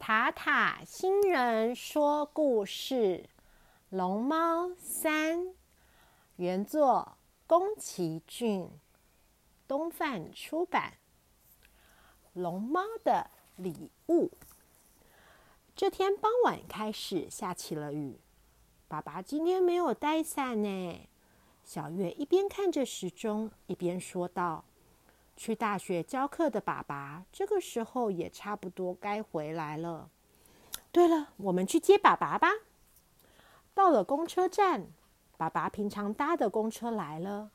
塔塔星人说故事，《龙猫三》原作宫崎骏，东贩出版。龙猫的礼物。这天傍晚开始下起了雨，爸爸今天没有带伞呢。小月一边看着时钟，一边说道。去大学教课的爸爸，这个时候也差不多该回来了。对了，我们去接爸爸吧。到了公车站，爸爸平常搭的公车来了，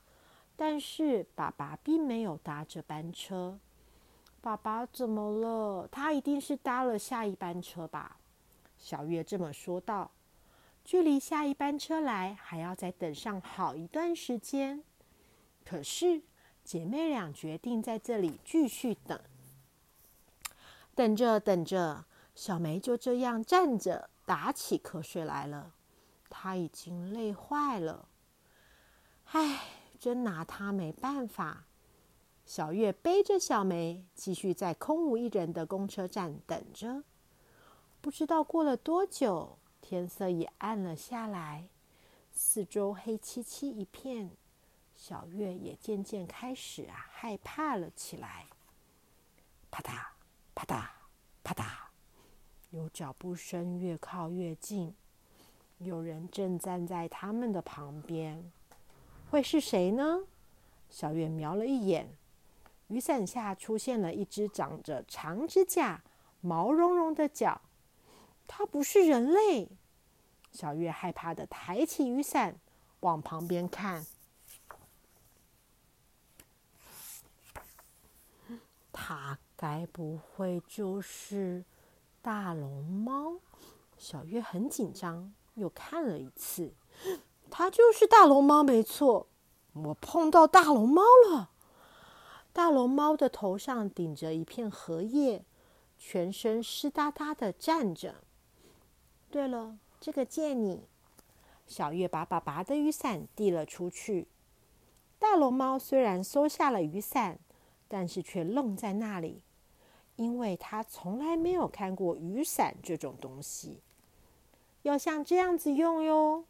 但是爸爸并没有搭这班车。爸爸怎么了？他一定是搭了下一班车吧？小月这么说道。距离下一班车来还要再等上好一段时间。可是。姐妹俩决定在这里继续等，等着等着，小梅就这样站着打起瞌睡来了。她已经累坏了，唉，真拿她没办法。小月背着小梅，继续在空无一人的公车站等着。不知道过了多久，天色也暗了下来，四周黑漆漆一片。小月也渐渐开始啊害怕了起来，啪嗒啪嗒啪嗒，有脚步声越靠越近，有人正站在他们的旁边，会是谁呢？小月瞄了一眼，雨伞下出现了一只长着长指甲、毛茸茸的脚，它不是人类。小月害怕的抬起雨伞往旁边看。它该不会就是大龙猫？小月很紧张，又看了一次，它就是大龙猫，没错。我碰到大龙猫了。大龙猫的头上顶着一片荷叶，全身湿哒哒的站着。对了，这个借你。小月把爸爸的雨伞递了出去。大龙猫虽然收下了雨伞。但是却愣在那里，因为他从来没有看过雨伞这种东西。要像这样子用哟。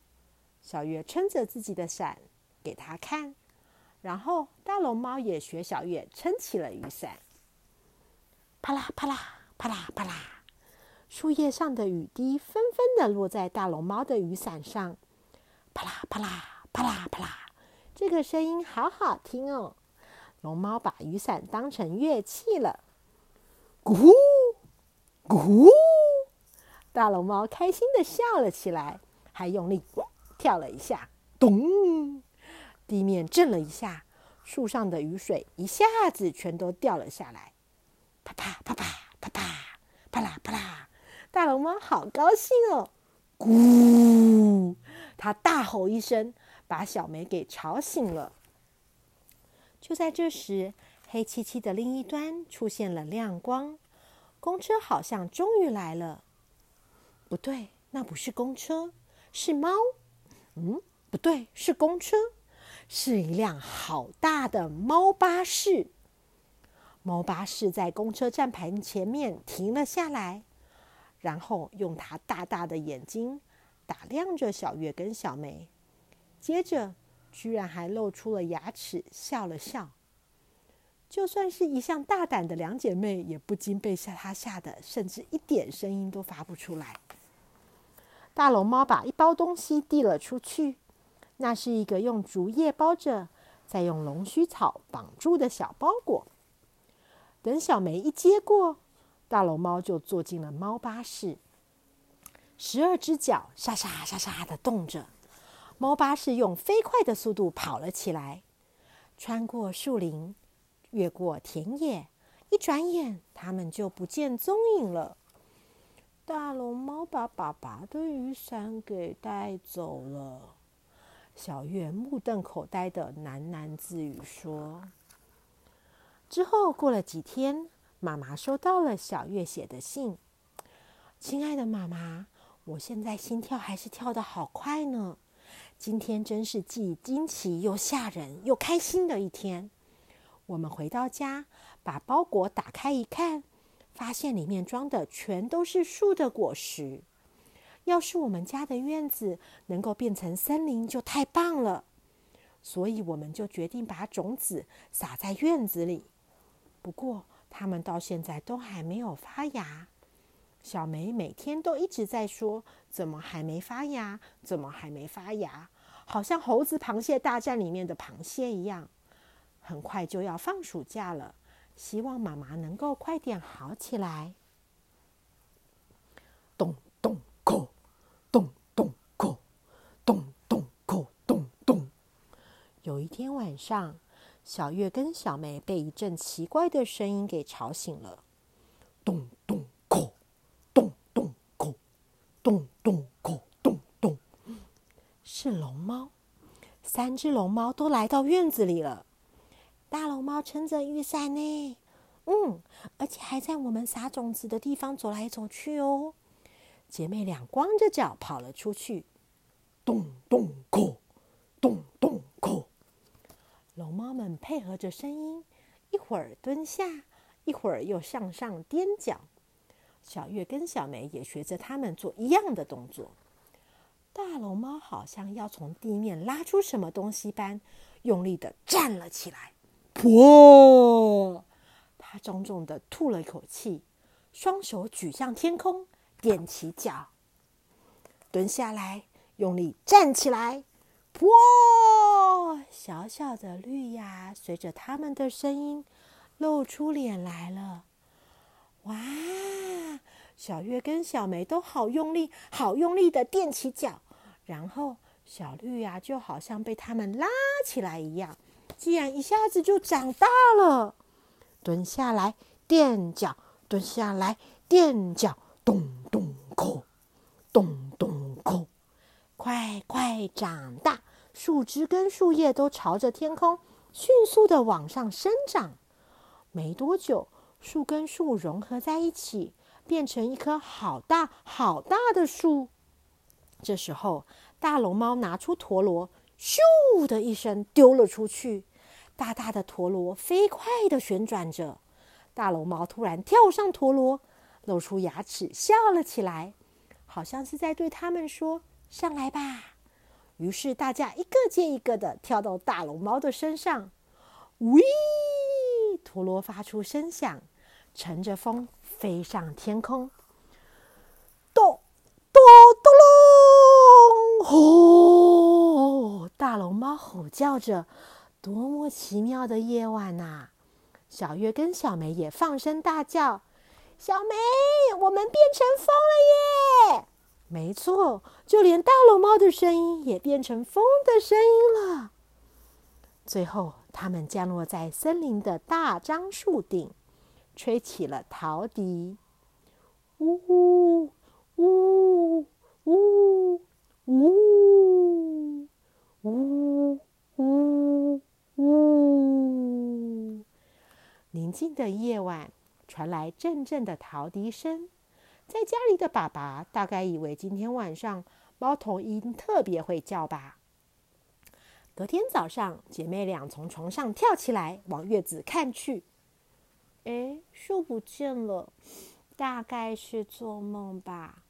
小月撑着自己的伞给他看，然后大龙猫也学小月撑起了雨伞。啪啦啪啦啪啦啪啦，树叶上的雨滴纷纷的落在大龙猫的雨伞上。啪啦啪啦啪啦啪啦，这个声音好好听哦。龙猫把雨伞当成乐器了，咕呼，咕呼！大龙猫开心的笑了起来，还用力跳了一下，咚！地面震了一下，树上的雨水一下子全都掉了下来，啪啪啪啪啪啪，啪啦啪啦！大龙猫好高兴哦，咕！它大吼一声，把小梅给吵醒了。就在这时，黑漆漆的另一端出现了亮光，公车好像终于来了。不对，那不是公车，是猫。嗯，不对，是公车，是一辆好大的猫巴士。猫巴士在公车站牌前面停了下来，然后用它大大的眼睛打量着小月跟小梅，接着。居然还露出了牙齿，笑了笑。就算是一向大胆的两姐妹，也不禁被吓她吓得，甚至一点声音都发不出来。大龙猫把一包东西递了出去，那是一个用竹叶包着，再用龙须草绑住的小包裹。等小梅一接过，大龙猫就坐进了猫巴士，十二只脚沙沙沙沙的动着。猫巴士用飞快的速度跑了起来，穿过树林，越过田野，一转眼，他们就不见踪影了。大龙猫把爸爸的雨伞给带走了。小月目瞪口呆的喃喃自语说：“之后过了几天，妈妈收到了小月写的信。亲爱的妈妈，我现在心跳还是跳得好快呢。”今天真是既惊奇又吓人又开心的一天。我们回到家，把包裹打开一看，发现里面装的全都是树的果实。要是我们家的院子能够变成森林，就太棒了。所以我们就决定把种子撒在院子里。不过，它们到现在都还没有发芽。小梅每天都一直在说：“怎么还没发芽？怎么还没发芽？”好像《猴子螃蟹大战》里面的螃蟹一样。很快就要放暑假了，希望妈妈能够快点好起来。咚咚叩，咚咚叩，咚咚，咚咚。有一天晚上，小月跟小梅被一阵奇怪的声音给吵醒了。咚咚咚叩，咚咚。是龙猫，三只龙猫都来到院子里了。大龙猫撑着雨伞呢，嗯，而且还在我们撒种子的地方走来走去哦。姐妹俩光着脚跑了出去，咚咚叩，咚咚叩。龙猫们配合着声音，一会儿蹲下，一会儿又向上踮脚。小月跟小梅也学着他们做一样的动作。大龙猫好像要从地面拉出什么东西般，用力的站了起来。噗！它重重的吐了一口气，双手举向天空，踮起脚，蹲下来，用力站起来。噗！小小的绿芽随着他们的声音露出脸来了。哇！小月跟小梅都好用力，好用力的踮起脚，然后小绿芽就好像被他们拉起来一样，竟然一下子就长大了。蹲下来，垫脚；蹲下来，垫脚。咚咚叩，咚咚叩，快快长大！树枝跟树叶都朝着天空迅速的往上生长。没多久，树跟树融合在一起。变成一棵好大好大的树。这时候，大龙猫拿出陀螺，咻的一声丢了出去。大大的陀螺飞快的旋转着。大龙猫突然跳上陀螺，露出牙齿笑了起来，好像是在对他们说：“上来吧。”于是大家一个接一个的跳到大龙猫的身上。喂！陀螺发出声响，乘着风。飞上天空，咚咚咚隆！吼！大龙猫吼叫着，多么奇妙的夜晚呐！小月跟小梅也放声大叫：“小梅，我们变成风了耶！”没错，就连大龙猫的声音也变成风的声音了。最后，他们降落在森林的大樟树顶。吹起了陶笛，呜呜呜呜呜呜呜呜。宁静的夜晚传来阵阵的陶笛声，在家里的爸爸大概以为今天晚上猫头鹰特别会叫吧。隔天早上，姐妹俩从床上跳起来，往院子看去。哎，树不见了，大概是做梦吧。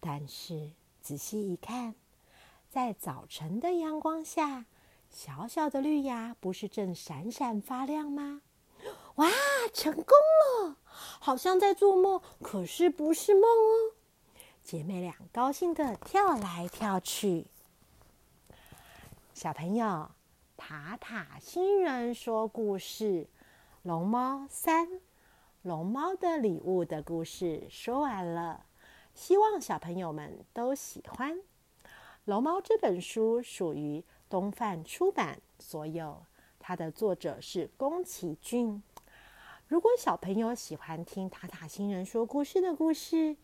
但是仔细一看，在早晨的阳光下，小小的绿芽不是正闪闪发亮吗？哇，成功了！好像在做梦，可是不是梦哦。姐妹俩高兴的跳来跳去。小朋友，塔塔星人说故事。龙猫三，龙猫的礼物的故事说完了，希望小朋友们都喜欢。龙猫这本书属于东贩出版所有，它的作者是宫崎骏。如果小朋友喜欢听塔塔星人说故事的故事，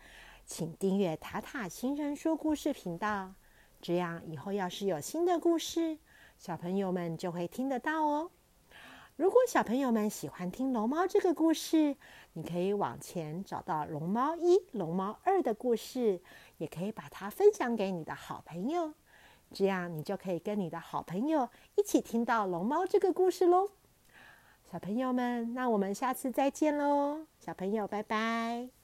请订阅塔塔星人说故事频道，这样以后要是有新的故事，小朋友们就会听得到哦。如果小朋友们喜欢听龙猫这个故事，你可以往前找到龙猫一、龙猫二的故事，也可以把它分享给你的好朋友，这样你就可以跟你的好朋友一起听到龙猫这个故事喽。小朋友们，那我们下次再见喽！小朋友，拜拜。